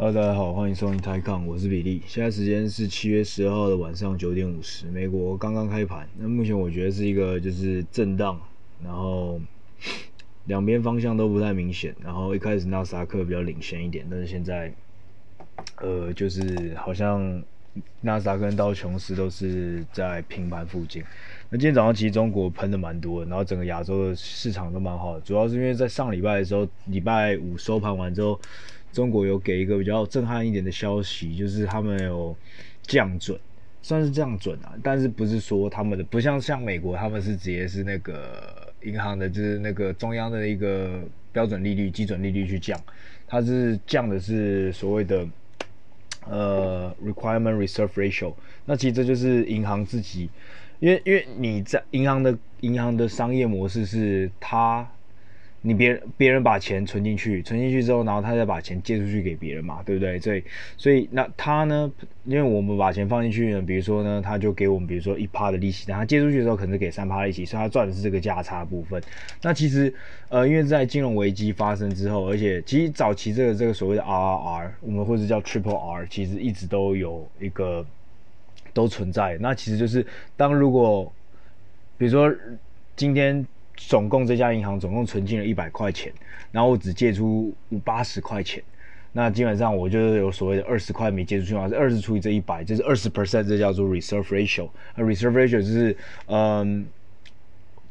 Hello，大家好，欢迎收听 Tiger，我是比利。现在时间是七月十二号的晚上九点五十，美国刚刚开盘。那目前我觉得是一个就是震荡，然后两边方向都不太明显。然后一开始纳斯达克比较领先一点，但是现在呃就是好像纳斯达克跟道琼斯都是在平盘附近。那今天早上其实中国喷的蛮多，然后整个亚洲的市场都蛮好的，主要是因为在上礼拜的时候，礼拜五收盘完之后。中国有给一个比较震撼一点的消息，就是他们有降准，算是降准啊，但是不是说他们的不像像美国，他们是直接是那个银行的，就是那个中央的一个标准利率、基准利率去降，它是降的是所谓的呃 requirement reserve ratio，那其实这就是银行自己，因为因为你在银行的银行的商业模式是它。你别人别人把钱存进去，存进去之后，然后他再把钱借出去给别人嘛，对不对？所以所以那他呢，因为我们把钱放进去呢，比如说呢，他就给我们比如说一趴的利息，但他借出去的时候可能给三趴利息，所以他赚的是这个价差部分。那其实呃，因为在金融危机发生之后，而且其实早期这个这个所谓的 RRR，我们或者叫 Triple R，其实一直都有一个都存在。那其实就是当如果比如说今天。总共这家银行总共存进了一百块钱，然后我只借出五八十块钱，那基本上我就是有所谓的二十块没借出去嘛，是二十除以这一百，就是二十 percent，这叫做 reserve ratio。那 reserve ratio 就是，嗯，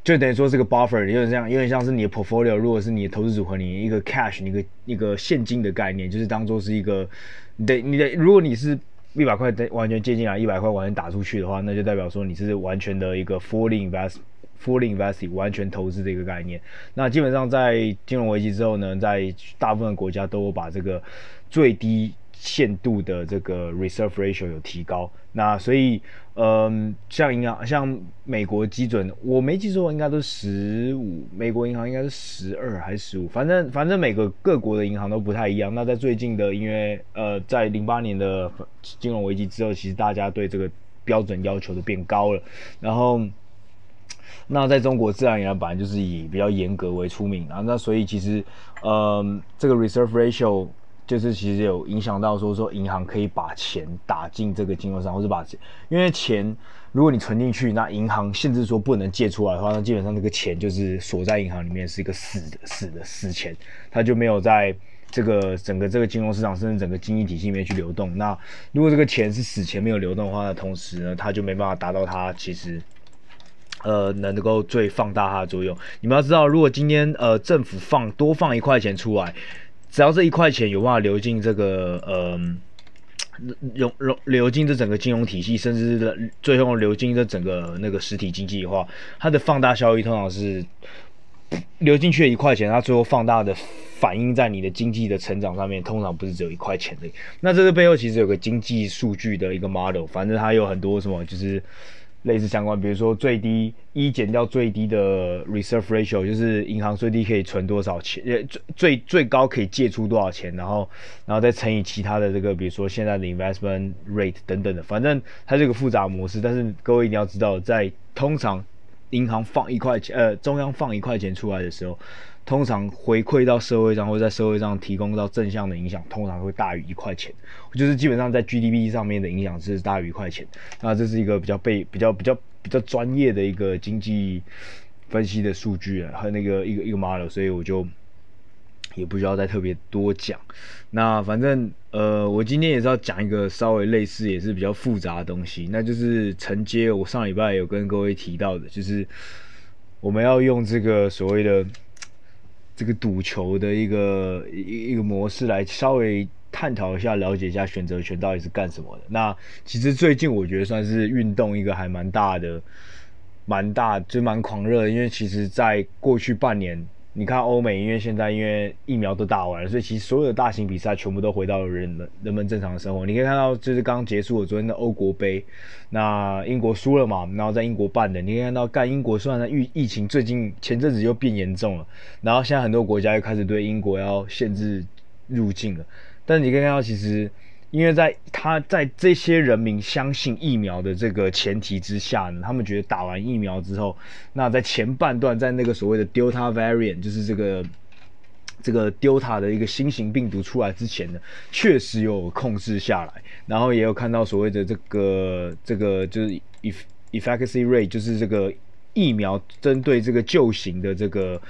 就等于说这个 buffer 有点像，有点像是你的 portfolio，如果是你的投资组合，你一个 cash，你一个一个现金的概念，就是当做是一个，你的你的，如果你是一百块完全借进来，一百块完全打出去的话，那就代表说你是完全的一个 fully invest。Fully invested 完全投资的一个概念。那基本上在金融危机之后呢，在大部分国家都有把这个最低限度的这个 reserve ratio 有提高。那所以，嗯，像银行，像美国基准，我没记错，应该都十五。美国银行应该是十二还是十五？反正反正每个各国的银行都不太一样。那在最近的，因为呃，在零八年的金融危机之后，其实大家对这个标准要求都变高了，然后。那在中国自然而然本来就是以比较严格为出名啊，那所以其实，嗯，这个 reserve ratio 就是其实有影响到说说银行可以把钱打进这个金融上，或者把钱，因为钱如果你存进去，那银行限制说不能借出来的话，那基本上这个钱就是锁在银行里面是一个死的死的死钱，它就没有在这个整个这个金融市场甚至整个经济体系里面去流动。那如果这个钱是死钱没有流动的话，那同时呢，它就没办法达到它其实。呃，能够最放大它的作用。你们要知道，如果今天呃政府放多放一块钱出来，只要这一块钱有办法流进这个呃流流流进这整个金融体系，甚至是最后流进这整个那个实体经济的话，它的放大效益通常是流进去的一块钱，它最后放大的反映在你的经济的成长上面，通常不是只有一块钱的。那这个背后其实有个经济数据的一个 model，反正它有很多什么就是。类似相关，比如说最低一减掉最低的 reserve ratio，就是银行最低可以存多少钱，呃，最最最高可以借出多少钱，然后然后再乘以其他的这个，比如说现在的 investment rate 等等的，反正它这个复杂模式。但是各位一定要知道，在通常银行放一块钱，呃，中央放一块钱出来的时候。通常回馈到社会上，或在社会上提供到正向的影响，通常会大于一块钱，就是基本上在 GDP 上面的影响是大于一块钱。那这是一个比较被比较比较比较专业的一个经济分析的数据啊，和那个一个一个 model，所以我就也不需要再特别多讲。那反正呃，我今天也是要讲一个稍微类似也是比较复杂的东西，那就是承接我上礼拜有跟各位提到的，就是我们要用这个所谓的。这个赌球的一个一一个模式来稍微探讨一下，了解一下选择权到底是干什么的。那其实最近我觉得算是运动一个还蛮大的，蛮大就蛮狂热，因为其实在过去半年。你看欧美，因为现在因为疫苗都打完了，所以其实所有的大型比赛全部都回到了人们人们正常的生活。你可以看到，就是刚结束了昨天的欧国杯，那英国输了嘛，然后在英国办的，你可以看到，干英国虽然疫疫情最近前阵子又变严重了，然后现在很多国家又开始对英国要限制入境了，但你可以看到其实。因为在他在这些人民相信疫苗的这个前提之下呢，他们觉得打完疫苗之后，那在前半段，在那个所谓的 Delta variant，就是这个这个 Delta 的一个新型病毒出来之前呢，确实有控制下来，然后也有看到所谓的这个这个就是 efficacy rate，就是这个疫苗针对这个旧型的这个。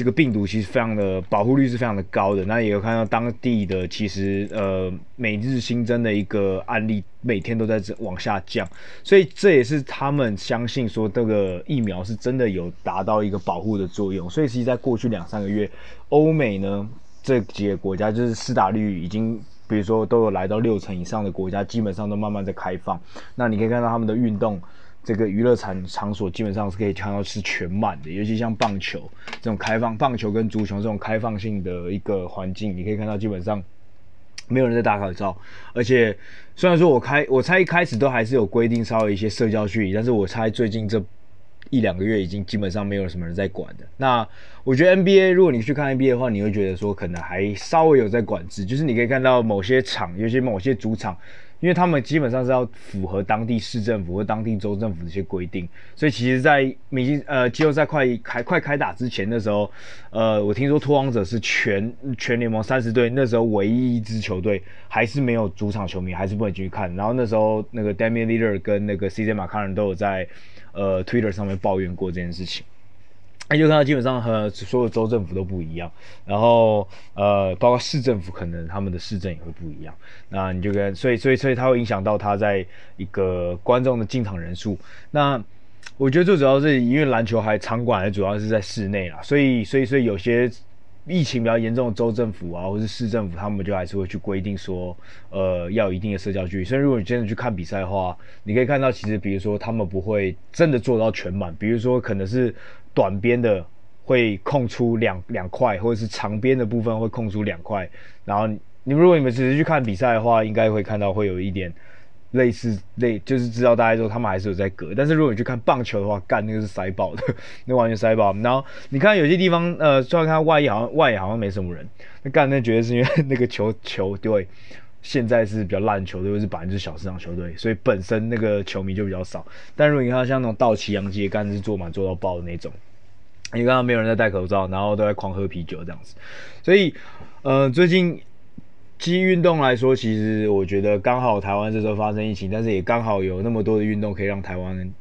这个病毒其实非常的保护率是非常的高的，那也有看到当地的其实呃每日新增的一个案例每天都在这往下降，所以这也是他们相信说这个疫苗是真的有达到一个保护的作用，所以其实在过去两三个月，欧美呢这几个国家就是施打率已经比如说都有来到六成以上的国家，基本上都慢慢在开放，那你可以看到他们的运动。这个娱乐场场所基本上是可以看到是全满的，尤其像棒球这种开放，棒球跟足球这种开放性的一个环境，你可以看到基本上没有人在打口罩，而且虽然说我开我猜一开始都还是有规定稍微一些社交距离，但是我猜最近这一两个月已经基本上没有什么人在管的。那我觉得 NBA 如果你去看 NBA 的话，你会觉得说可能还稍微有在管制，就是你可以看到某些场，尤其某些主场。因为他们基本上是要符合当地市政府或当地州政府的一些规定，所以其实，在明星呃季后赛快开快开打之前的时候，呃，我听说拓荒者是全全联盟三十队那时候唯一一支球队还是没有主场球迷，还是不能进去看。然后那时候那个 Damian Leader 跟那个 CJ McCollum 都有在呃 Twitter 上面抱怨过这件事情。那就看到基本上和所有州政府都不一样，然后呃，包括市政府可能他们的市政也会不一样。那你就跟所以所以所以它会影响到它在一个观众的进场人数。那我觉得最主要是因为篮球还场馆还主要是在室内啦，所以所以所以有些。疫情比较严重的州政府啊，或是市政府，他们就还是会去规定说，呃，要有一定的社交距离。所以如果你真的去看比赛的话，你可以看到，其实比如说他们不会真的做到全满，比如说可能是短边的会空出两两块，或者是长边的部分会空出两块。然后你们如果你们只是去看比赛的话，应该会看到会有一点。类似类就是知道大家说他们还是有在隔，但是如果你去看棒球的话，干那个是塞爆的，那完全塞爆。然后你看有些地方，呃，虽然看外野好像外野好像没什么人，那干那绝对是因为那个球球对现在是比较烂球队，又是百分之小市场球队，所以本身那个球迷就比较少。但如果你看像那种道奇、洋基，干是坐满坐到爆的那种，你看到没有人在戴口罩，然后都在狂喝啤酒这样子，所以呃最近。基于运动来说，其实我觉得刚好台湾这时候发生疫情，但是也刚好有那么多的运动可以让台湾人，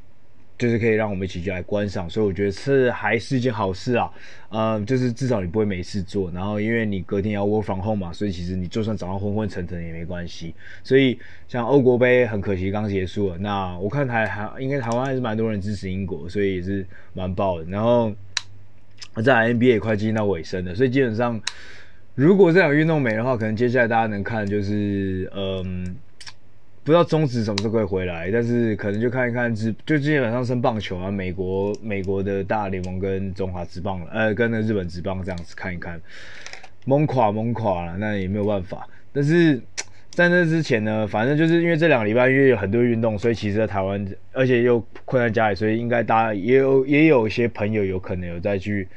就是可以让我们一起去来观赏，所以我觉得是还是一件好事啊。嗯，就是至少你不会没事做，然后因为你隔天要 work from home 嘛，所以其实你就算早上昏昏沉沉也没关系。所以像欧国杯很可惜刚结束了，那我看台还应该台湾还是蛮多人支持英国，所以也是蛮爆的。然后在 NBA 也快进到尾声了，所以基本上。如果这场运动没的话，可能接下来大家能看就是，嗯，不知道中职什么时候会回来，但是可能就看一看，就就基本上升棒球啊，美国美国的大联盟跟中华职棒了，呃，跟那日本职棒这样子看一看，懵垮懵垮了，那也没有办法。但是在那之前呢，反正就是因为这两个礼拜因为有很多运动，所以其实在台湾，而且又困在家里，所以应该大家也有也有一些朋友有可能有再去。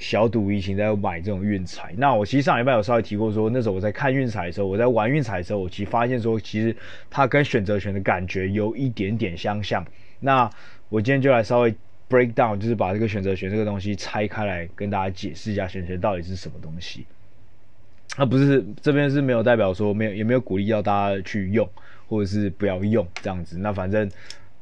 小赌怡情，在买这种运彩。那我其实上礼拜有稍微提过说，那时候我在看运彩的时候，我在玩运彩的时候，我其实发现说，其实它跟选择权的感觉有一点点相像。那我今天就来稍微 break down，就是把这个选择权这个东西拆开来跟大家解释一下，选择权到底是什么东西。那不是这边是没有代表说没有，也没有鼓励要大家去用，或者是不要用这样子。那反正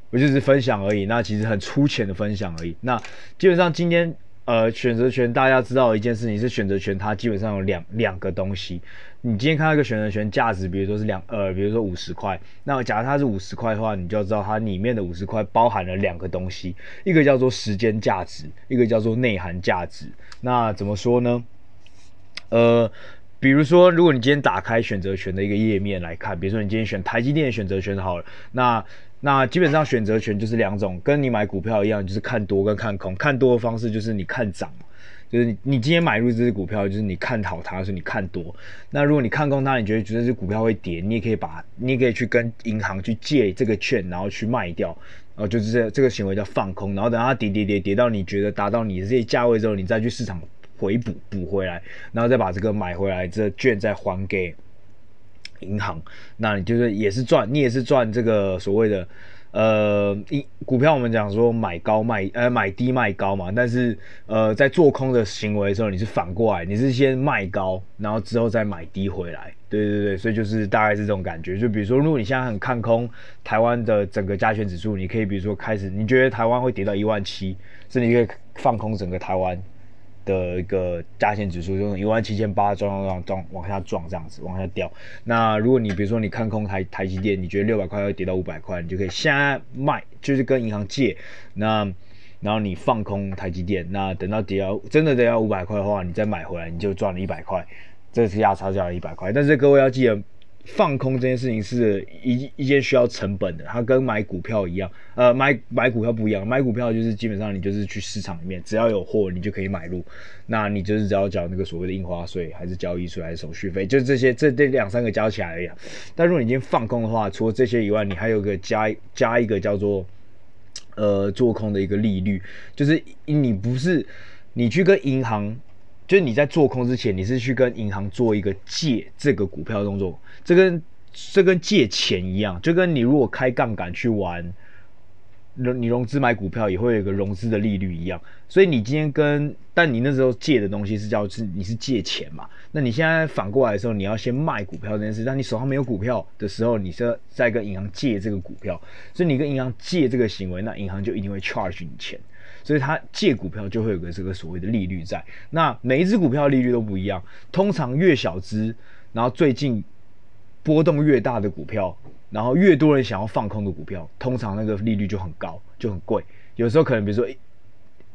我就是分享而已。那其实很粗浅的分享而已。那基本上今天。呃，选择权大家知道一件事情是选择权，它基本上有两两个东西。你今天看到一个选择权价值，比如说是两呃，比如说五十块，那假如它是五十块的话，你就要知道它里面的五十块包含了两个东西，一个叫做时间价值，一个叫做内涵价值。那怎么说呢？呃，比如说，如果你今天打开选择权的一个页面来看，比如说你今天选台积电的选择权好了，那。那基本上选择权就是两种，跟你买股票一样，就是看多跟看空。看多的方式就是你看涨，就是你今天买入这只股票，就是你看好它，所以你看多。那如果你看空它，你觉得觉得这只股票会跌，你也可以把，你也可以去跟银行去借这个券，然后去卖掉，然后就是这这个行为叫放空。然后等它跌跌跌跌到你觉得达到你的这些价位之后，你再去市场回补补回来，然后再把这个买回来这券再还给。银行，那你就是也是赚，你也是赚这个所谓的呃，一股票我们讲说买高卖，呃，买低卖高嘛，但是呃，在做空的行为的时候，你是反过来，你是先卖高，然后之后再买低回来，对对对，所以就是大概是这种感觉。就比如说，如果你现在很看空台湾的整个加权指数，你可以比如说开始，你觉得台湾会跌到一万七，是你可以放空整个台湾。的一个加权指数，就一万七千八撞撞撞撞往下撞，这样子往下掉。那如果你比如说你看空台台积电，你觉得六百块会跌到五百块，你就可以现在卖，就是跟银行借。那然后你放空台积电，那等到跌到真的跌到五百块的话，你再买回来，你就赚了一百块。这是价差价了一百块，但是各位要记得。放空这件事情是一一件需要成本的，它跟买股票一样，呃，买买股票不一样，买股票就是基本上你就是去市场里面，只要有货你就可以买入，那你就是只要缴那个所谓的印花税，还是交易税，还是手续费，就这些这这两三个加起来而已。但如果你今天放空的话，除了这些以外，你还有个加加一个叫做呃做空的一个利率，就是你不是你去跟银行。就是你在做空之前，你是去跟银行做一个借这个股票的动作，这跟这跟借钱一样，就跟你如果开杠杆去玩，你融资买股票也会有一个融资的利率一样。所以你今天跟，但你那时候借的东西是叫是你是借钱嘛？那你现在反过来的时候，你要先卖股票这件事，但你手上没有股票的时候，你是在跟银行借这个股票，所以你跟银行借这个行为，那银行就一定会 charge 你钱。所以他借股票就会有个这个所谓的利率在，那每一只股票利率都不一样，通常越小只，然后最近波动越大的股票，然后越多人想要放空的股票，通常那个利率就很高，就很贵，有时候可能比如说一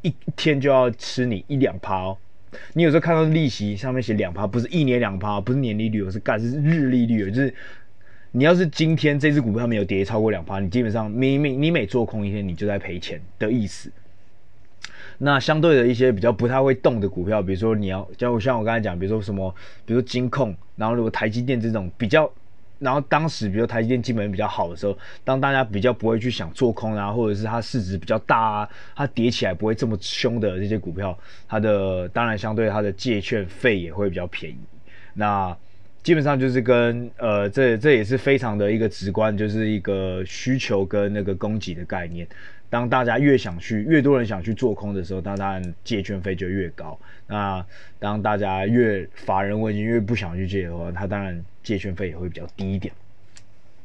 一天就要吃你一两趴哦，你有时候看到利息上面写两趴，不是一年两趴，不是年利率，我是干是日利率，就是你要是今天这只股票没有跌超过两趴，你基本上你每你每做空一天，你就在赔钱的意思。那相对的一些比较不太会动的股票，比如说你要像我像我刚才讲，比如说什么，比如说金控，然后如果台积电这种比较，然后当时比如台积电基本面比较好的时候，当大家比较不会去想做空啊，或者是它市值比较大啊，它跌起来不会这么凶的这些股票，它的当然相对它的借券费也会比较便宜。那基本上就是跟呃这这也是非常的一个直观，就是一个需求跟那个供给的概念。当大家越想去，越多人想去做空的时候，当然借券费就越高。那当大家越乏人问津，越不想去借的话，它当然借券费也会比较低一点。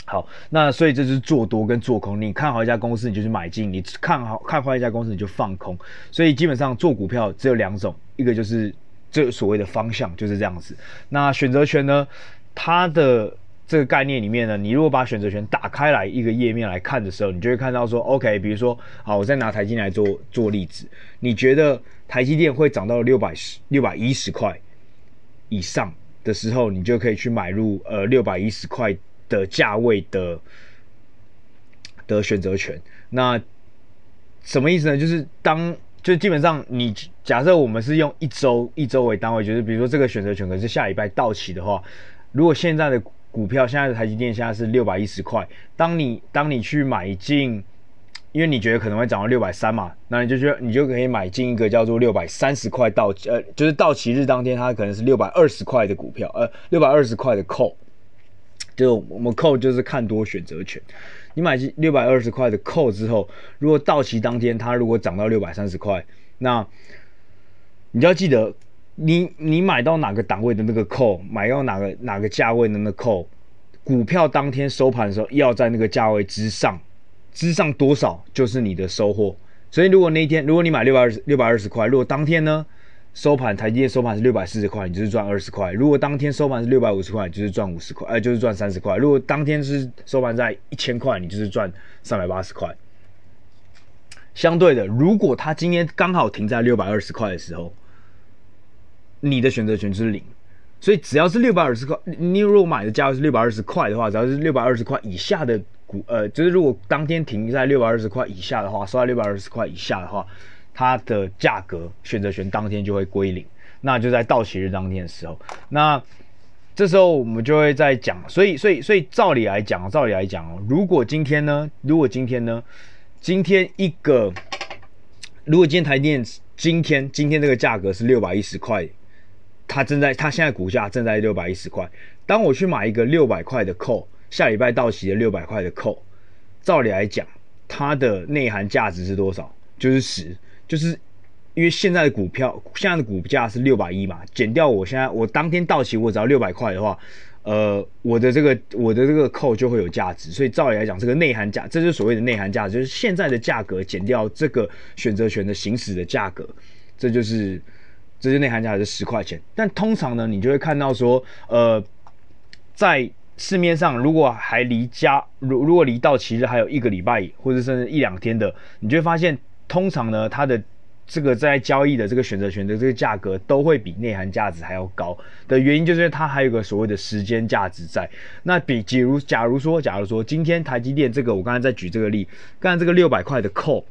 好，那所以这是做多跟做空。你看好一家公司，你就去买进；你看好看坏一家公司，你就放空。所以基本上做股票只有两种，一个就是这所谓的方向就是这样子。那选择权呢，它的。这个概念里面呢，你如果把选择权打开来一个页面来看的时候，你就会看到说，OK，比如说，好，我再拿台积来做做例子，你觉得台积电会涨到六百十六百一十块以上的时候，你就可以去买入呃六百一十块的价位的的选择权。那什么意思呢？就是当就基本上你假设我们是用一周一周为单位，就是比如说这个选择权可是下礼拜到期的话，如果现在的股票现在的台积电现在是六百一十块，当你当你去买进，因为你觉得可能会涨到六百三嘛，那你就觉得你就可以买进一个叫做六百三十块到呃，就是到期日当天它可能是六百二十块的股票，呃，六百二十块的 call，就我们 call 就是看多选择权，你买进六百二十块的 call 之后，如果到期当天它如果涨到六百三十块，那你就要记得。你你买到哪个档位的那个扣买到哪个哪个价位的那个扣股票当天收盘的时候要在那个价位之上，之上多少就是你的收获。所以如果那一天如果你买六百二十六百二十块，如果当天呢收盘台积电收盘是六百四十块，你就是赚二十块；如果当天收盘是六百五十块，你就是赚五十块，呃就是赚三十块；如果当天是收盘在一千块，你就是赚三百八十块。相对的，如果它今天刚好停在六百二十块的时候。你的选择权就是零，所以只要是六百二十块，你如果买的价位是六百二十块的话，只要是六百二十块以下的股，呃，就是如果当天停在六百二十块以下的话，收在六百二十块以下的话，它的价格选择权当天就会归零，那就在到期日当天的时候，那这时候我们就会在讲，所以所以所以照理来讲，照理来讲哦，如果今天呢，如果今天呢，今天一个，如果今天台电今天今天这个价格是六百一十块。它正在，它现在股价正在六百一十块。当我去买一个六百块的 call，下礼拜到期的六百块的 call，照理来讲，它的内涵价值是多少？就是十，就是因为现在的股票现在的股价是六百一嘛，减掉我现在我当天到期我只要六百块的话，呃，我的这个我的这个扣就会有价值，所以照理来讲，这个内涵价，这就是所谓的内涵价值，就是现在的价格减掉这个选择权的行使的价格，这就是这些内涵价值十块钱。但通常呢，你就会看到说，呃，在市面上如果还离家如如果离到期日还有一个礼拜或者甚至一两天的，你就会发现，通常呢，它的这个在交易的这个选择权的这个价格都会比内涵价值还要高的原因，就是它还有个所谓的时间价值在。那比假如假如说假如说今天台积电这个我刚才在举这个例，刚才这个六百块的扣，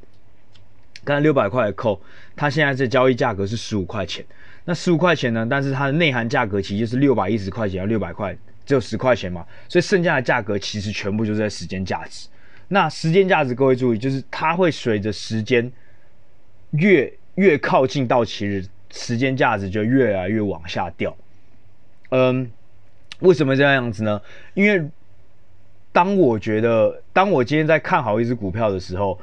刚才六百块的扣，它现在这交易价格是十五块钱，那十五块钱呢，但是它的内涵价格其实就是六百一十块钱要六百块。只有十块钱嘛，所以剩下的价格其实全部就是在时间价值。那时间价值，各位注意，就是它会随着时间越越靠近到期日，时间价值就越来越往下掉。嗯，为什么这样子呢？因为当我觉得，当我今天在看好一只股票的时候，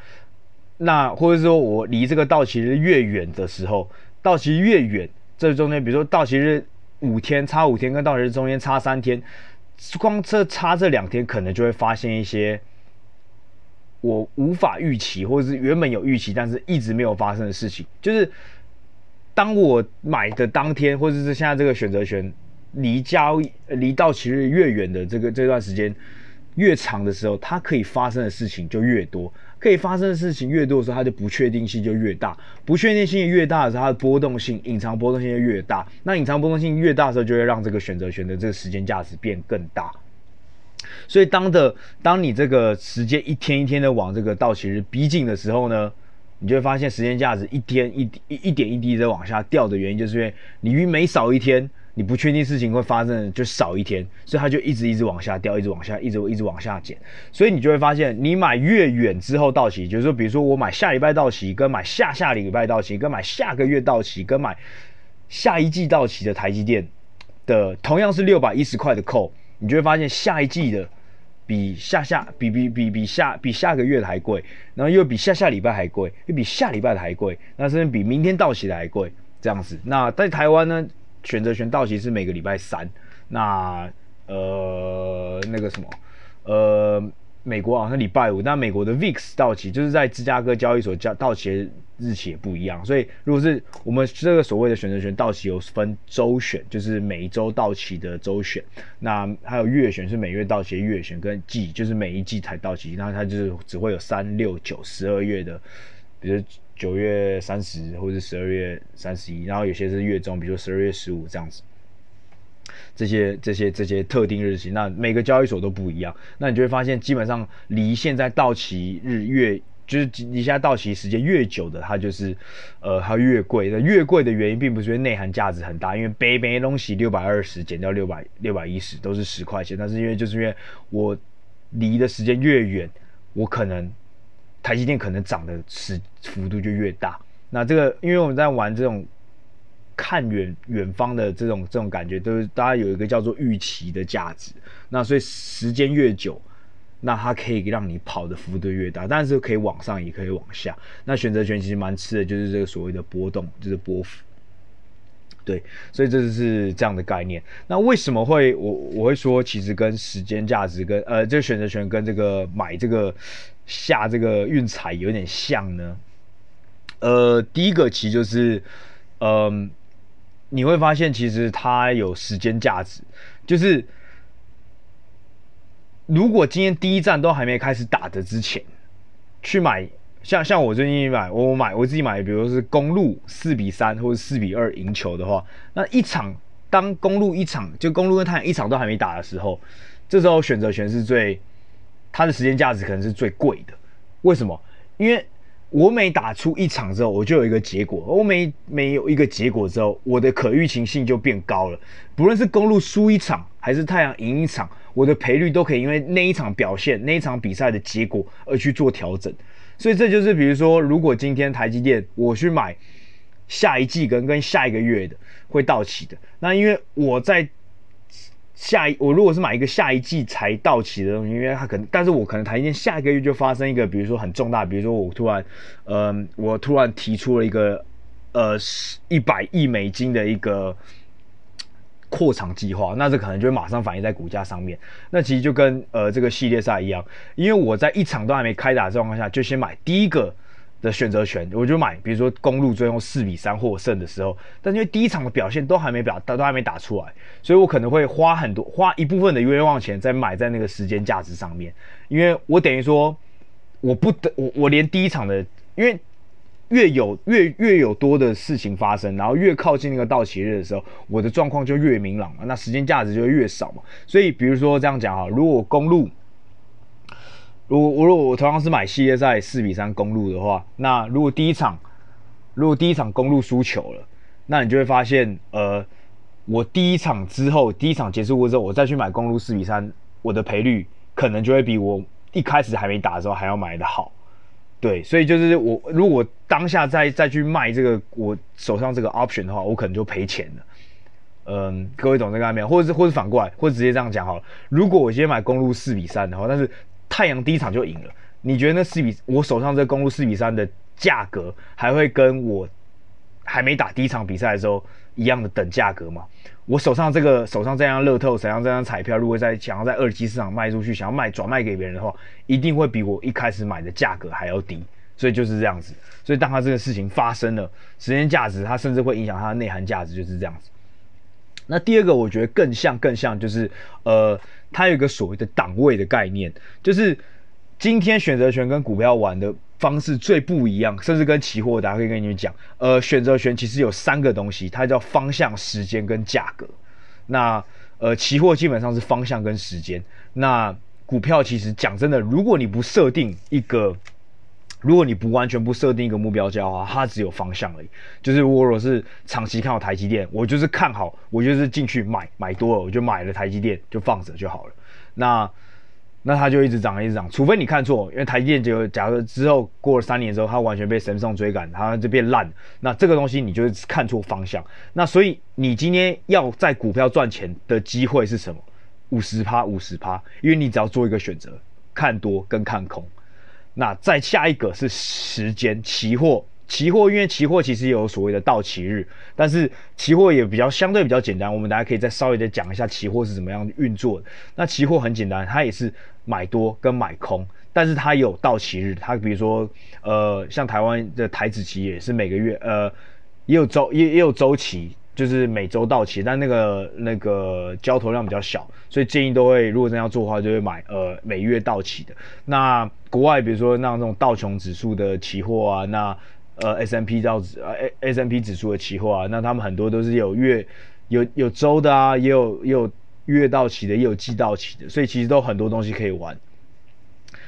那或者说我离这个到期日越远的时候，到期越远，这中间，比如说到期日。五天差五天，跟到期日中间差三天，光这差这两天，可能就会发现一些我无法预期，或者是原本有预期，但是一直没有发生的事情。就是当我买的当天，或者是现在这个选择权离交离到期日越远的这个这段时间越长的时候，它可以发生的事情就越多。可以发生的事情越多的时候，它的不确定性就越大。不确定性越大的时候，它的波动性、隐藏波动性就越大。那隐藏波动性越大的时候，就会让这个选择权的这个时间价值变更大。所以，当的当你这个时间一天一天的往这个到期日逼近的时候呢，你就会发现时间价值一天一一一点一滴的往下掉的原因，就是因为你每少一天。你不确定事情会发生就少一天，所以它就一直一直往下掉，一直往下，一直一直往下减。所以你就会发现，你买越远之后到期，就是说，比如说我买下礼拜到期，跟买下下礼拜到期，跟买下个月到期，跟买下一季到期的台积电的同样是六百一十块的扣，你就会发现下一季的比下下比比比比下比下个月的还贵，然后又比下下礼拜还贵，又比下礼拜的还贵，那甚至比明天到期的还贵，这样子。那在台湾呢？选择权到期是每个礼拜三，那呃那个什么呃美国好像礼拜五，那美国的 VIX 到期就是在芝加哥交易所交到期的日期也不一样，所以如果是我们这个所谓的选择权到期有分周选，就是每一周到期的周选，那还有月选是每月到期的月选，跟季就是每一季才到期，那它就是只会有三六九十二月的，比如。九月三十或者十二月三十一，然后有些是月中，比如说十二月十五这样子。这些这些这些特定日期，那每个交易所都不一样。那你就会发现，基本上离现在到期日越就是离现在到期时间越久的，它就是呃它越贵。那越贵的原因，并不是因为内涵价值很大，因为杯杯东西六百二十减掉六百六百一十都是十块钱，但是因为就是因为我离的时间越远，我可能。台积电可能涨的是幅度就越大，那这个因为我们在玩这种看远远方的这种这种感觉，都是大家有一个叫做预期的价值，那所以时间越久，那它可以让你跑的幅度越大，但是可以往上也可以往下。那选择权其实蛮吃的就是这个所谓的波动，就是波幅。对，所以这就是这样的概念。那为什么会我我会说，其实跟时间价值跟呃这个选择权跟这个买这个。下这个运彩有点像呢，呃，第一个其实就是，嗯、你会发现其实它有时间价值，就是如果今天第一站都还没开始打的之前，去买，像像我最近买，我买我自己买，比如是公路四比三或者四比二赢球的话，那一场当公路一场就公路跟太阳一场都还没打的时候，这时候选择权是最。它的时间价值可能是最贵的，为什么？因为我每打出一场之后，我就有一个结果；我每每有一个结果之后，我的可预期性就变高了。不论是公路输一场，还是太阳赢一场，我的赔率都可以因为那一场表现、那一场比赛的结果而去做调整。所以这就是，比如说，如果今天台积电我去买下一季跟跟下一个月的会到期的，那因为我在。下一我如果是买一个下一季才到期的东西，因为它可能，但是我可能台积电下一个月就发生一个，比如说很重大，比如说我突然，嗯、呃，我突然提出了一个，呃，一百亿美金的一个扩厂计划，那这可能就会马上反映在股价上面。那其实就跟呃这个系列赛一样，因为我在一场都还没开打的状况下，就先买第一个。的选择权，我就买，比如说公路最后四比三获胜的时候，但因为第一场的表现都还没表，都还没打出来，所以我可能会花很多，花一部分的冤枉钱再买在那个时间价值上面，因为我等于说，我不得我我连第一场的，因为越有越越有多的事情发生，然后越靠近那个到期日的时候，我的状况就越明朗嘛，那时间价值就越少嘛，所以比如说这样讲哈，如果公路。如果我如果我同样是买系列赛四比三公路的话，那如果第一场如果第一场公路输球了，那你就会发现，呃，我第一场之后第一场结束过之后，我再去买公路四比三，我的赔率可能就会比我一开始还没打的时候还要买的好。对，所以就是我如果当下再再去卖这个我手上这个 option 的话，我可能就赔钱了。嗯，各位懂这个概念？或者是或者反过来，或者直接这样讲好了。如果我今天买公路四比三的话，但是太阳第一场就赢了，你觉得那四比我手上这公路四比三的价格还会跟我还没打第一场比赛的时候一样的等价格吗？我手上这个手上这张乐透，手上这张彩票，如果在想要在二级市场卖出去，想要卖转卖给别人的话，一定会比我一开始买的价格还要低。所以就是这样子。所以当它这个事情发生了，时间价值它甚至会影响它的内涵价值，就是这样子。那第二个我觉得更像更像就是呃。它有一个所谓的档位的概念，就是今天选择权跟股票玩的方式最不一样，甚至跟期货，大家可以跟你们讲，呃，选择权其实有三个东西，它叫方向、时间跟价格。那呃，期货基本上是方向跟时间，那股票其实讲真的，如果你不设定一个。如果你不完全不设定一个目标价的话，它只有方向而已。就是我如果是长期看好台积电，我就是看好，我就是进去买买多了，我就买了台积电，就放着就好了。那那它就一直涨，一直涨。除非你看错，因为台积电就假如之后过了三年之后，它完全被神创追赶，它就变烂。那这个东西你就是看错方向。那所以你今天要在股票赚钱的机会是什么？五十趴，五十趴，因为你只要做一个选择，看多跟看空。那再下一个是时间，期货，期货因为期货其实有所谓的到期日，但是期货也比较相对比较简单，我们大家可以再稍微的讲一下期货是怎么样运作的。那期货很简单，它也是买多跟买空，但是它有到期日，它比如说呃像台湾的台指期也是每个月呃也有周也也有周期。就是每周到期，但那个那个交投量比较小，所以建议都会，如果真要做的话，就会买呃每月到期的。那国外比如说那种道琼指数的期货啊，那呃 S M P 道指呃 S M P 指数的期货啊，那他们很多都是有月有有周的啊，也有也有月到期的，也有季到期的，所以其实都很多东西可以玩。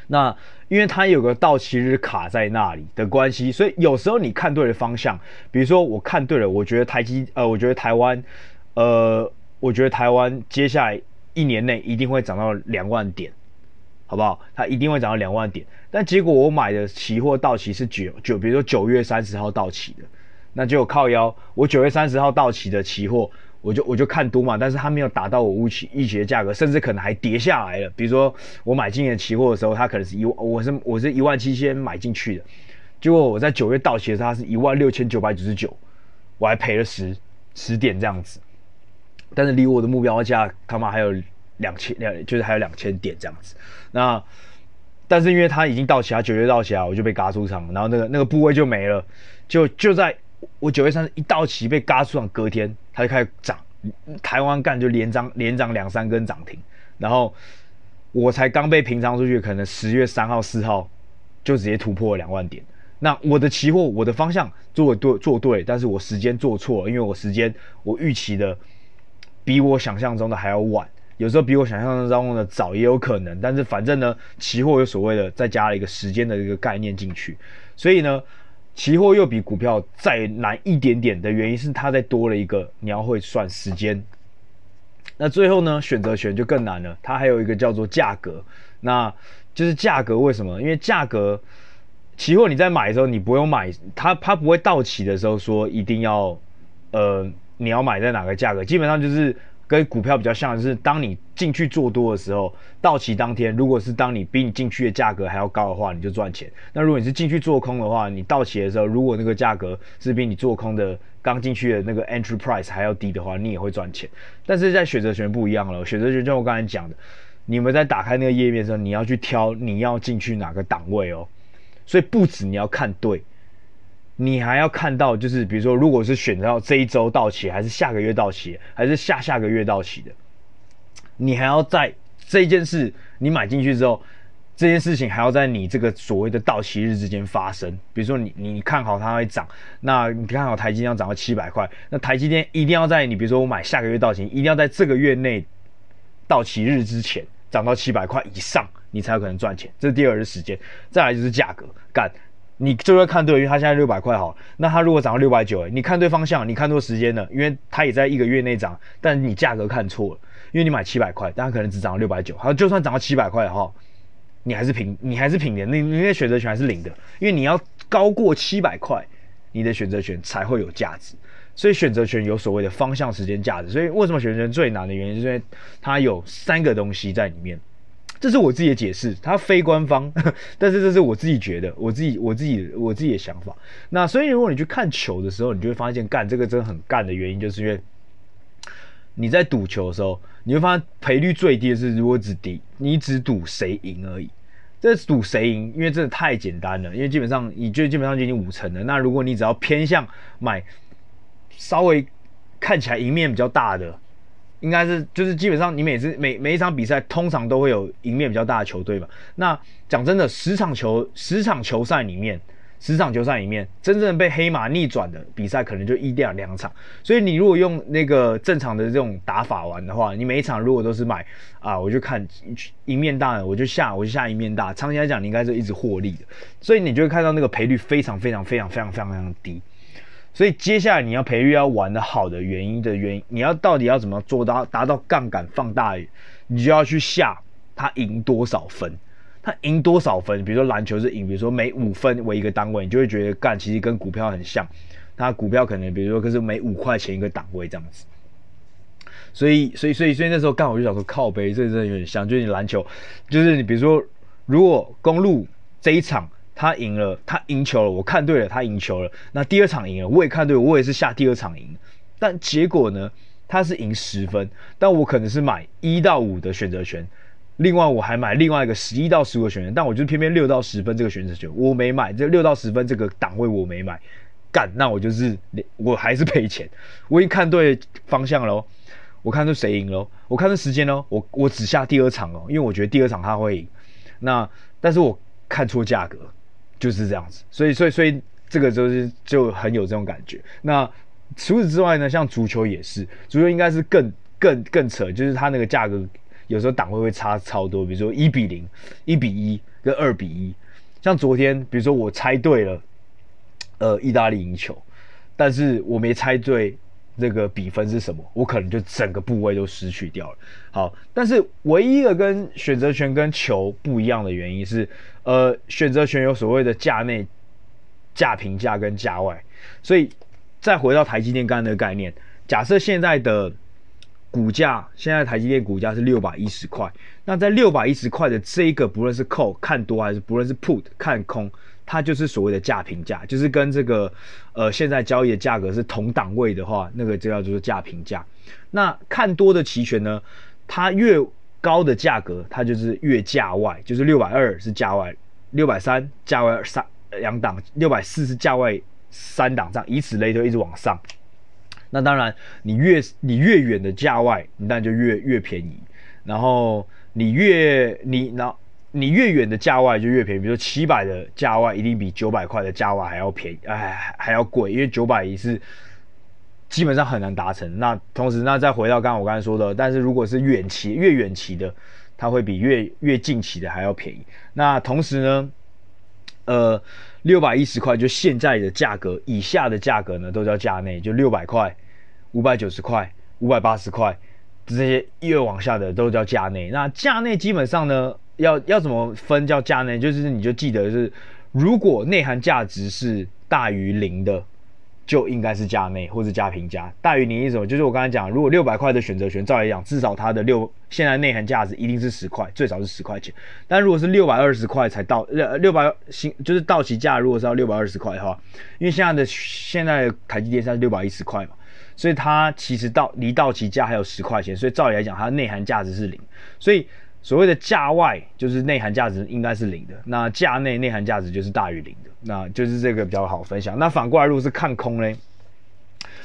那因为它有个到期日卡在那里的关系，所以有时候你看对了方向，比如说我看对了，我觉得台积呃，我觉得台湾，呃，我觉得台湾接下来一年内一定会涨到两万点，好不好？它一定会涨到两万点，但结果我买的期货到期是九九，比如说九月三十号到期的，那就靠腰，我九月三十号到期的期货。我就我就看多嘛，但是它没有达到我预期预期的价格，甚至可能还跌下来了。比如说我买今年期货的时候，它可能是一万，我是我是一万七千买进去的，结果我在九月到期的时候，它是一万六千九百九十九，我还赔了十十点这样子。但是离我的目标价他妈还有两千两，就是还有两千点这样子。那但是因为它已经到期，它九月到期啊，我就被嘎出场，然后那个那个部位就没了，就就在。我九月三十一到期被嘎出场，隔天它就开始涨，台湾干就连涨连涨两三根涨停，然后我才刚被平仓出去，可能十月三号四号就直接突破了两万点。那我的期货我的方向做对做对，但是我时间做错了，因为我时间我预期的比我想象中的还要晚，有时候比我想象当中的早也有可能，但是反正呢，期货有所谓的再加了一个时间的一个概念进去，所以呢。期货又比股票再难一点点的原因是，它再多了一个你要会算时间。那最后呢，选择权就更难了，它还有一个叫做价格，那就是价格为什么？因为价格，期货你在买的时候，你不用买它，它不会到期的时候说一定要，呃，你要买在哪个价格，基本上就是跟股票比较像，就是当你进去做多的时候，到期当天，如果是当你比你进去的价格还要高的话，你就赚钱。那如果你是进去做空的话，你到期的时候，如果那个价格是比你做空的刚进去的那个 entry price 还要低的话，你也会赚钱。但是在选择权不一样了，选择权就我刚才讲的，你们在打开那个页面的时候，你要去挑你要进去哪个档位哦。所以不止你要看对。你还要看到，就是比如说，如果是选择到这一周到期，还是下个月到期，还是下下个月到期的，你还要在这件事你买进去之后，这件事情还要在你这个所谓的到期日之间发生。比如说你你看好它会涨，那你看好台积电要涨到七百块，那台积电一定要在你比如说我买下个月到期，一定要在这个月内到期日之前涨到七百块以上，你才有可能赚钱。这是第二个时间，再来就是价格干。你就会看对，因为它现在六百块好，那它如果涨到六百九，你看对方向，你看错时间了，因为它也在一个月内涨，但你价格看错了，因为你买七百块，但它可能只涨到六百九，好，就算涨到七百块哈，你还是平，你还是平的，你你的选择权还是零的，因为你要高过七百块，你的选择权才会有价值，所以选择权有所谓的方向、时间、价值，所以为什么选择权最难的原因，是因为它有三个东西在里面。这是我自己的解释，它非官方，但是这是我自己觉得，我自己我自己我自己的想法。那所以如果你去看球的时候，你就会发现，干这个真的很干的原因，就是因为你在赌球的时候，你会发现赔率最低的是如果只低你只赌谁赢而已。这赌谁赢，因为真的太简单了，因为基本上你就基本上就已经五成了。那如果你只要偏向买稍微看起来赢面比较大的。应该是就是基本上你每次每每一场比赛通常都会有赢面比较大的球队嘛。那讲真的，十场球十场球赛里面，十场球赛里面真正被黑马逆转的比赛可能就一两两场。所以你如果用那个正常的这种打法玩的话，你每一场如果都是买啊，我就看赢面大的我就下我就下赢面大。长期来讲，你应该是一直获利的。所以你就会看到那个赔率非常非常非常非常非常非常低。所以接下来你要培育要玩的好的原因的原因，你要到底要怎么做到达到杠杆放大，你就要去下它赢多少分，它赢多少分。比如说篮球是赢，比如说每五分为一个单位，你就会觉得干其实跟股票很像。它股票可能比如说可是每五块钱一个档位这样子。所以所以所以所以那时候干我就想说靠北，这真的有点像，就是你篮球，就是你比如说如果公路这一场。他赢了，他赢球了，我看对了，他赢球了。那第二场赢了，我也看对，我也是下第二场赢。但结果呢，他是赢十分，但我可能是买一到五的选择权，另外我还买另外一个十一到十五的选择，但我就偏偏六到十分这个选择权我没买，这六到十分这个档位我没买，干，那我就是我还是赔钱。我已经看对方向喽，我看对谁赢喽，我看对时间喽，我我只下第二场哦，因为我觉得第二场他会赢。那但是我看错价格。就是这样子，所以所以所以这个就是就很有这种感觉。那除此之外呢，像足球也是，足球应该是更更更扯，就是它那个价格有时候档位会差超多，比如说一比零、一比一跟二比一。像昨天，比如说我猜对了，呃，意大利赢球，但是我没猜对这个比分是什么，我可能就整个部位都失去掉了。好，但是唯一一个跟选择权跟球不一样的原因是。呃，选择权有所谓的价内、价平价跟价外，所以再回到台积电刚刚那个概念，假设现在的股价，现在台积电股价是六百一十块，那在六百一十块的这一个，不论是 call 看多还是不论是 put 看空，它就是所谓的价平价，就是跟这个呃现在交易的价格是同档位的话，那个就叫做价平价。那看多的期权呢，它越高的价格，它就是越价外，就是六百二是价外，六百三价外三两档，六百四是价外三档，这样以此类推，一直往上。那当然，你越你越远的价外，你当然就越越便宜。然后你越你然后你越远的价外就越便宜，比如说七百的价外一定比九百块的价外还要便宜，哎还要贵，因为九百一是。基本上很难达成。那同时，那再回到刚刚我刚才说的，但是如果是远期越远期的，它会比越越近期的还要便宜。那同时呢，呃，六百一十块就现在的价格以下的价格呢，都叫价内，就六百块、五百九十块、五百八十块这些越往下的都叫价内。那价内基本上呢，要要怎么分叫价内？就是你就记得是，如果内涵价值是大于零的。就应该是价内或者价平价，大于零一什么？就是我刚才讲，如果六百块的选择权，照理讲，至少它的六现在内含价值一定是十块，最少是十块钱。但如果是六百二十块才到，呃，六百新就是到期价，如果是要六百二十块的话，因为现在的现在的台积电是六百一十块嘛，所以它其实到离到期价还有十块钱，所以照理来讲，它的内含价值是零。所以所谓的价外就是内涵价值应该是零的，那价内内涵价值就是大于零的。那就是这个比较好分享。那反过来，如果是看空呢？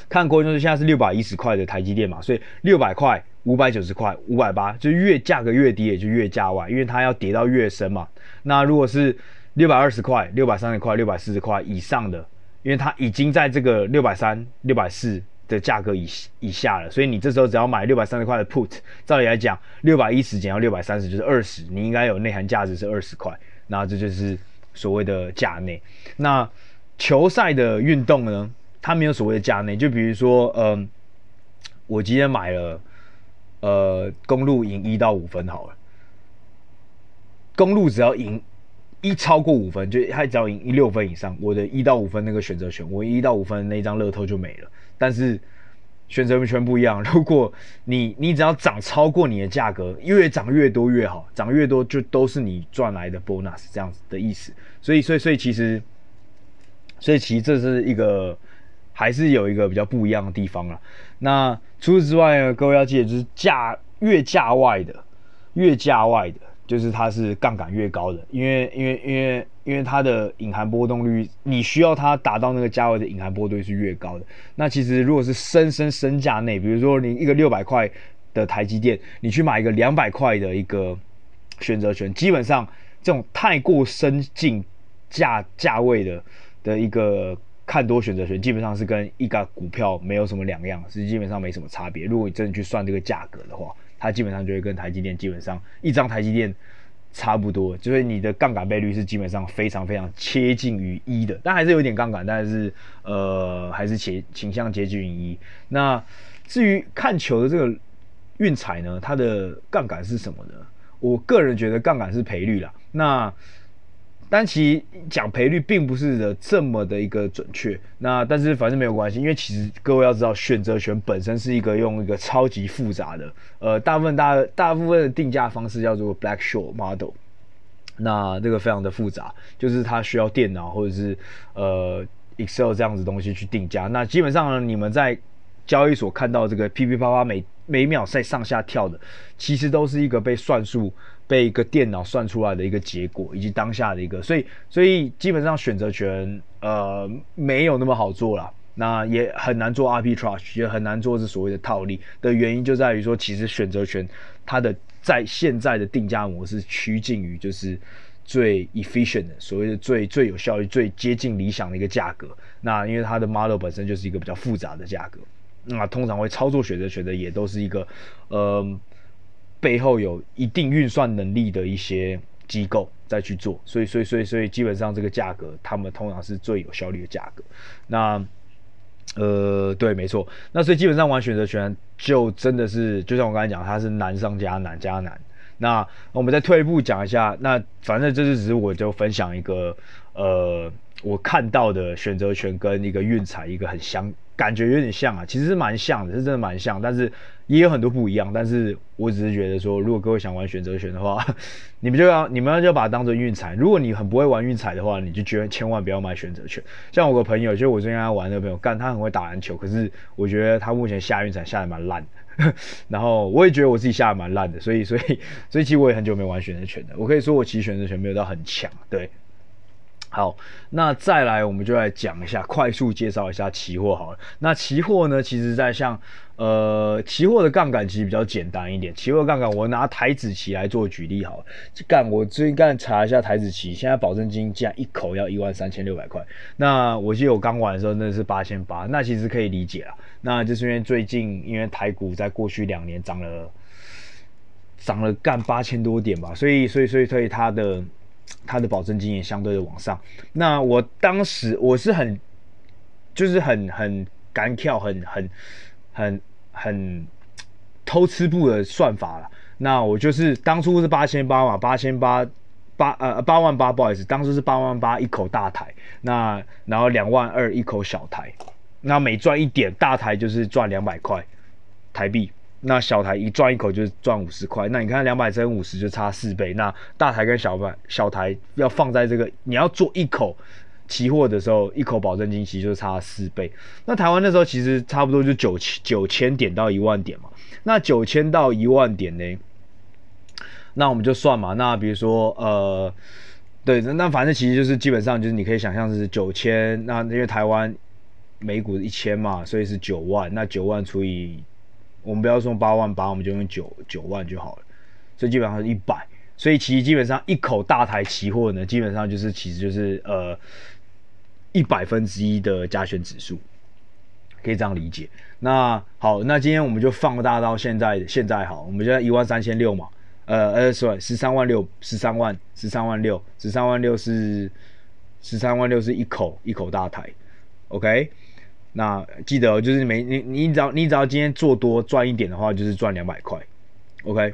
看空就是现在是六百一十块的台积电嘛，所以六百块、五百九十块、五百八，就越价格越低，也就越价外，因为它要跌到越深嘛。那如果是六百二十块、六百三十块、六百四十块以上的，因为它已经在这个六百三、六百四的价格以以下了，所以你这时候只要买六百三十块的 put，照理来讲，六百一十减到六百三十就是二十，你应该有内涵价值是二十块，那这就是。所谓的价内，那球赛的运动呢，它没有所谓的价内。就比如说，嗯、我今天买了，呃，公路赢一到五分好了，公路只要赢一超过五分，就它只要赢一六分以上，我的一到五分那个选择权，我一到五分那张乐透就没了。但是选择权不一样，如果你你只要涨超过你的价格，越涨越多越好，涨越多就都是你赚来的 bonus 这样子的意思。所以所以所以其实，所以其实这是一个还是有一个比较不一样的地方啦。那除此之外呢，各位要记得就是价越价外的，越价外的。就是它是杠杆越高的，因为因为因为因为它的隐含波动率，你需要它达到那个价位的隐含波动率是越高的。那其实如果是深深深价内，比如说你一个六百块的台积电，你去买一个两百块的一个选择权，基本上这种太过深进价价位的的一个看多选择权，基本上是跟一个股票没有什么两样，是基本上没什么差别。如果你真的去算这个价格的话。它基本上就会跟台积电基本上一张台积电差不多，就是你的杠杆倍率是基本上非常非常接近于一的，但还是有点杠杆，但是呃还是倾倾向接近于一。那至于看球的这个运彩呢，它的杠杆是什么呢？我个人觉得杠杆是赔率啦。那但其实讲赔率并不是的这么的一个准确，那但是反正没有关系，因为其实各位要知道，选择权本身是一个用一个超级复杂的，呃，大部分大大部分的定价方式叫做 blackshore model，那这个非常的复杂，就是它需要电脑或者是呃 Excel 这样子东西去定价，那基本上呢，你们在交易所看到这个噼噼啪啪每每秒在上下跳的，其实都是一个被算数。被一个电脑算出来的一个结果，以及当下的一个，所以所以基本上选择权呃没有那么好做啦，那也很难做 arbitrage，也很难做是所谓的套利的原因就在于说，其实选择权它的在现在的定价模式趋近于就是最 efficient 的，所谓的最最有效率、最接近理想的一个价格。那因为它的 model 本身就是一个比较复杂的价格，那通常会操作选择权的也都是一个呃。背后有一定运算能力的一些机构再去做，所以所以所以所以基本上这个价格，他们通常是最有效率的价格。那呃，对，没错。那所以基本上玩选择权就真的是，就像我刚才讲，它是难上加难加难。那我们再退一步讲一下，那反正这是只是我就分享一个呃，我看到的选择权跟一个运彩一个很相。感觉有点像啊，其实是蛮像的，是真的蛮像，但是也有很多不一样。但是我只是觉得说，如果各位想玩选择权的话，你们就要你们要就把它当做运彩。如果你很不会玩运彩的话，你就觉得千万不要买选择权。像我个朋友，就我最近跟他玩的朋友，干他很会打篮球，可是我觉得他目前下运彩下的蛮烂的。然后我也觉得我自己下的蛮烂的，所以所以所以其实我也很久没玩选择权的。我可以说我其实选择权没有到很强，对。好，那再来，我们就来讲一下，快速介绍一下期货好了。那期货呢，其实在像，呃，期货的杠杆其实比较简单一点。期货杠杆，我拿台指期来做举例好了。干，我最近刚查一下台指期，现在保证金竟然一口要一万三千六百块。那我记得我刚玩的时候那是八千八，那其实可以理解了。那就是因为最近因为台股在过去两年涨了，涨了干八千多点吧，所以所以所以所以它的。它的保证金也相对的往上。那我当时我是很，就是很很敢跳，很很很很偷吃步的算法了。那我就是当初是八千八嘛，八千八八呃八万八，不好意思，当初是八万八一口大台，那然后两万二一口小台。那每赚一点，大台就是赚两百块台币。那小台一赚一口就赚五十块，那你看两百乘五十就差四倍。那大台跟小台小台要放在这个，你要做一口期货的时候，一口保证金其实就差四倍。那台湾那时候其实差不多就九千九千点到一万点嘛。那九千到一万点呢？那我们就算嘛。那比如说呃，对，那反正其实就是基本上就是你可以想象是九千。那因为台湾每股一千嘛，所以是九万。那九万除以我们不要说八万八，我们就用九九万就好了，所以基本上是一百，所以其实基本上一口大台期货呢，基本上就是其实就是呃一百分之一的加权指数，可以这样理解。那好，那今天我们就放大到现在，现在好，我们现在一万三千六嘛，呃呃十万十三万六，十三万，十三万六，十三万六是十三万六是一口一口大台，OK。那记得就是每你你只要你只要今天做多赚一点的话，就是赚两百块，OK。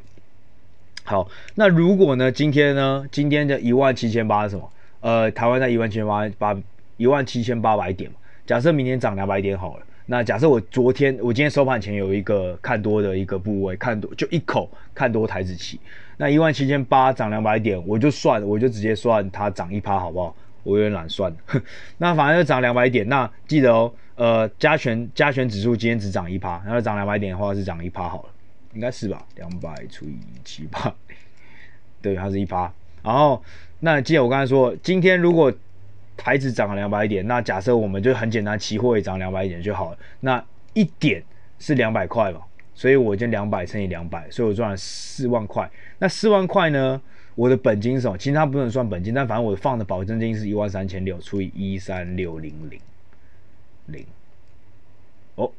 好，那如果呢今天呢今天的一万七千八是什么？呃，台湾在一万七千八八一万七千八百点嘛。假设明天涨两百点好了，那假设我昨天我今天收盘前有一个看多的一个部位，看多就一口看多台子期，那一万七千八涨两百点，我就算我就直接算它涨一趴好不好？我有点懒算，那反正就涨两百点，那记得哦。呃，加权加权指数今天只涨一趴，然后涨两百点的话是涨一趴好了，应该是吧？两百除以七趴，对，它是一趴。然后，那记得我刚才说，今天如果台指涨了两百点，那假设我们就很简单，期货也涨两百点就好了。那一点是两百块嘛，所以我就两百乘以两百，所以我赚了四万块。那四万块呢，我的本金是什么？其实它不能算本金，但反正我放的保证金是一万三千六除以一三六零零。零哦，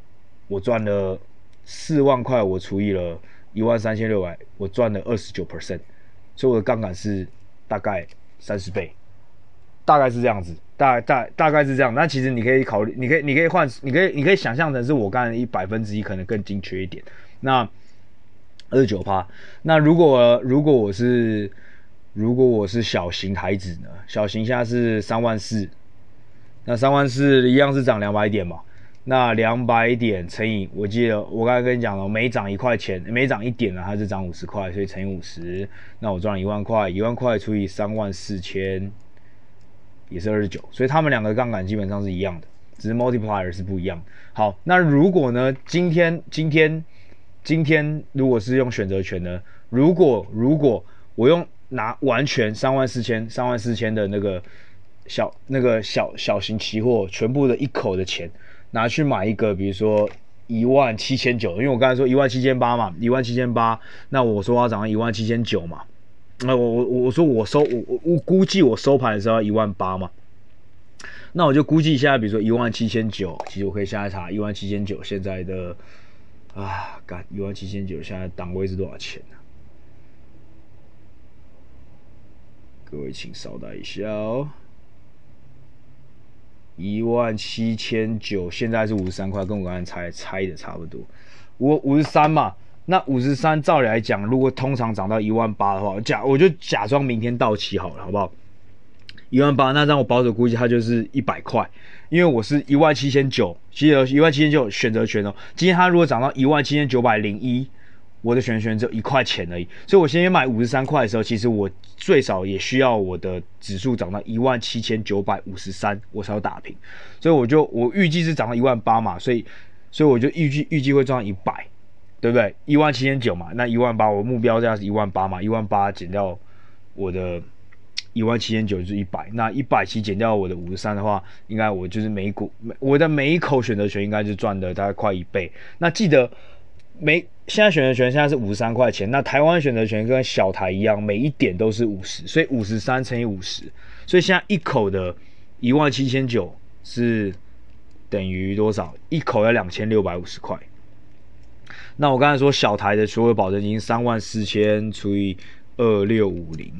我赚了四万块，我除以了一万三千六百，我赚了二十九 percent，所以我的杠杆是大概三十倍，大概是这样子，大大大概是这样。那其实你可以考虑，你可以你可以换，你可以你可以想象成是我干一百分之一可能更精确一点。那二十九趴，那如果如果我是如果我是小型台子呢？小型现在是三万四。那三万四一样是涨两百点嘛？那两百点乘以，我记得我刚才跟你讲了，每涨一块钱，每涨一点呢，它是涨五十块，所以乘以五十，那我赚了一万块，一万块除以三万四千，也是二十九，所以他们两个杠杆基本上是一样的，只是 multiplier 是不一样。好，那如果呢，今天今天今天如果是用选择权呢？如果如果我用拿完全三万四千三万四千的那个。小那个小小型期货，全部的一口的钱拿去买一个，比如说一万七千九，因为我刚才说一万七千八嘛，一万七千八，那我说要涨到一万七千九嘛，那我我我说我收我我估计我收盘的时候要一万八嘛，那我就估计一下，比如说一万七千九，其实我可以下来查一万七千九现在的啊，干一万七千九现在档位是多少钱呢？各位请稍待一下哦。一万七千九，现在是五十三块，跟我刚才猜猜的差不多。我五十三嘛，那五十三照理来讲，如果通常涨到一万八的话，假我就假装明天到期好了，好不好？一万八，那让我保守估计它就是一百块，因为我是一万七千九，其实一万七千九选择权哦。今天它如果涨到一万七千九百零一。我的选择权只有一块钱而已，所以我先买五十三块的时候，其实我最少也需要我的指数涨到一万七千九百五十三，我才要打平。所以我就我预计是涨到一万八嘛，所以所以我就预计预计会赚一百，对不对？一万七千九嘛，那一万八，我目标价是一万八嘛，一万八减掉我的一万七千九就是一百，那一百七减掉我的五十三的话，应该我就是每股每我的每一口选择权应该是赚的大概快一倍。那记得。每现在选择权现在是五十三块钱，那台湾选择权跟小台一样，每一点都是五十，所以五十三乘以五十，所以现在一口的一万七千九是等于多少？一口要两千六百五十块。那我刚才说小台的所有保证金三万四千除以二六五零，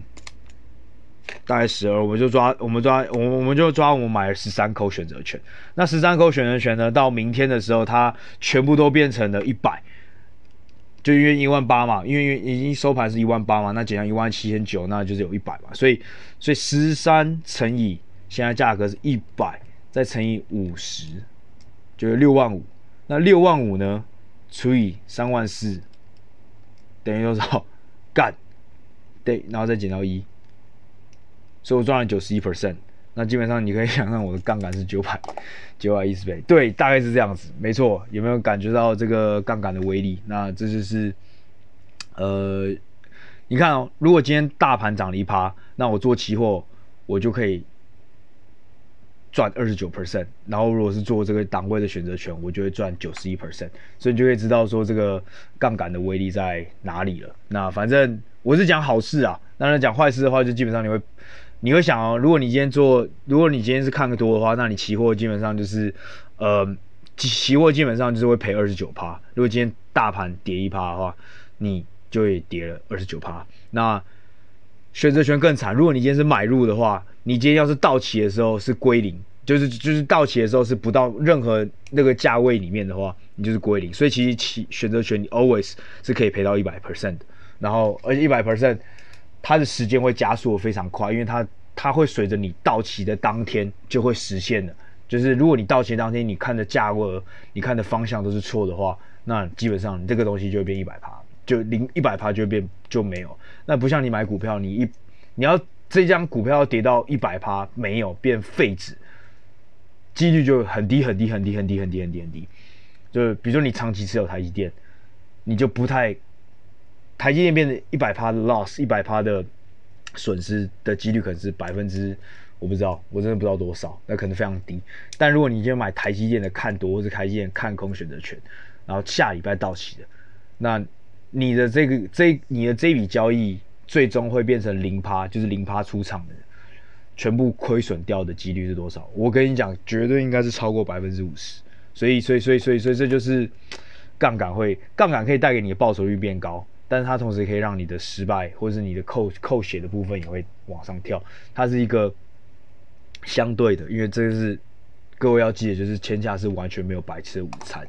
大概十二，我们就抓，我们抓，我我们就抓，我们买了十三口选择权。那十三口选择权呢，到明天的时候，它全部都变成了一百。就因为一万八嘛，因为已经收盘是一万八嘛，那减掉一万七千九，那就是有一百嘛，所以所以十三乘以现在价格是一百，再乘以五十，就是六万五。那六万五呢，除以三万四，等于多少？干，对，然后再减到一，所以我赚了九十一 percent。那基本上你可以想象我的杠杆是九百九百一十倍，对，大概是这样子，没错。有没有感觉到这个杠杆的威力？那这就是，呃，你看哦，如果今天大盘涨了一趴，那我做期货，我就可以赚二十九 percent。然后如果是做这个档位的选择权，我就会赚九十一 percent。所以你就可以知道说这个杠杆的威力在哪里了。那反正我是讲好事啊，当然讲坏事的话，就基本上你会。你会想哦，如果你今天做，如果你今天是看个多的话，那你期货基本上就是，呃，期货基本上就是会赔二十九趴。如果今天大盘跌一趴的话，你就会跌了二十九趴。那选择权更惨，如果你今天是买入的话，你今天要是到期的时候是归零，就是就是到期的时候是不到任何那个价位里面的话，你就是归零。所以其实期选择权你 always 是可以赔到一百 percent，然后而且一百 percent。它的时间会加速非常快，因为它它会随着你到期的当天就会实现的。就是如果你到期当天你看的价位，你看的方向都是错的话，那基本上你这个东西就会变一百趴，就零一百趴就会变就没有。那不像你买股票，你一你要这张股票跌到一百趴没有变废纸，几率就很低很低很低很低很低很低很低。就是比如说你长期持有台积电，你就不太。台积电变成一百趴的 loss，一百趴的损失的几率可能是百分之，我不知道，我真的不知道多少，那可能非常低。但如果你今天买台积电的看多，或是台积电看空选择权，然后下礼拜到期的，那你的这个这你的这笔交易最终会变成零趴，就是零趴出场的，全部亏损掉的几率是多少？我跟你讲，绝对应该是超过百分之五十。所以，所以，所以，所以，所以这就是杠杆会，杠杆可以带给你的报酬率变高。但是它同时可以让你的失败，或者是你的扣扣血的部分也会往上跳。它是一个相对的，因为这个是各位要记得，就是天下是完全没有白吃的午餐。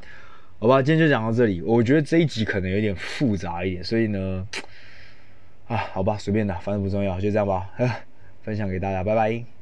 好吧，今天就讲到这里。我觉得这一集可能有点复杂一点，所以呢，啊，好吧，随便的，反正不重要，就这样吧。分享给大家，拜拜。